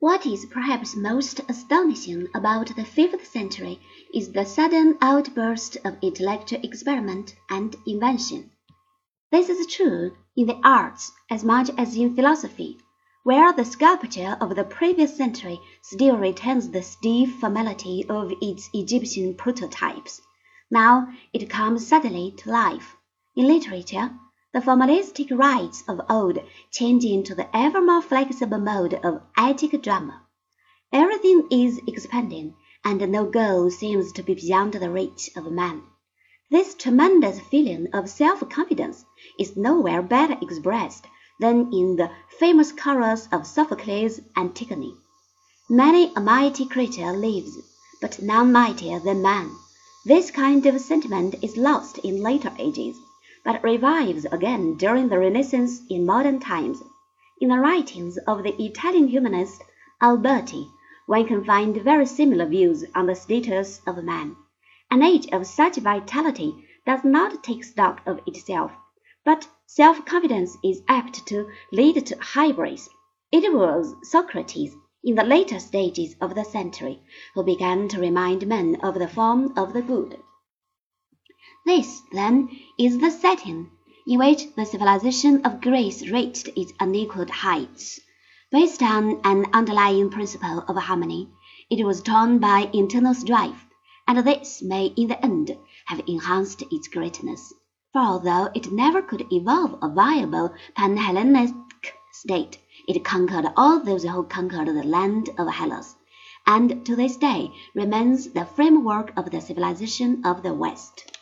What is perhaps most astonishing about the fifth century is the sudden outburst of intellectual experiment and invention. This is true in the arts as much as in philosophy, where the sculpture of the previous century still retains the stiff formality of its Egyptian prototypes. Now it comes suddenly to life. In literature, the formalistic rites of old change into the ever more flexible mode of Attic drama. Everything is expanding, and no goal seems to be beyond the reach of man. This tremendous feeling of self-confidence is nowhere better expressed than in the famous chorus of Sophocles' Antigone. Many a mighty creature lives, but none mightier than man. This kind of sentiment is lost in later ages but revives again during the Renaissance in modern times. In the writings of the Italian humanist Alberti, one can find very similar views on the status of man. An age of such vitality does not take stock of itself, but self-confidence is apt to lead to hybris. It was Socrates, in the later stages of the century, who began to remind men of the form of the good. This, then, is the setting in which the civilization of Greece reached its unequaled heights. Based on an underlying principle of harmony, it was torn by internal strife, and this may in the end have enhanced its greatness. For although it never could evolve a viable pan-Hellenic state, it conquered all those who conquered the land of Hellas, and to this day remains the framework of the civilization of the West.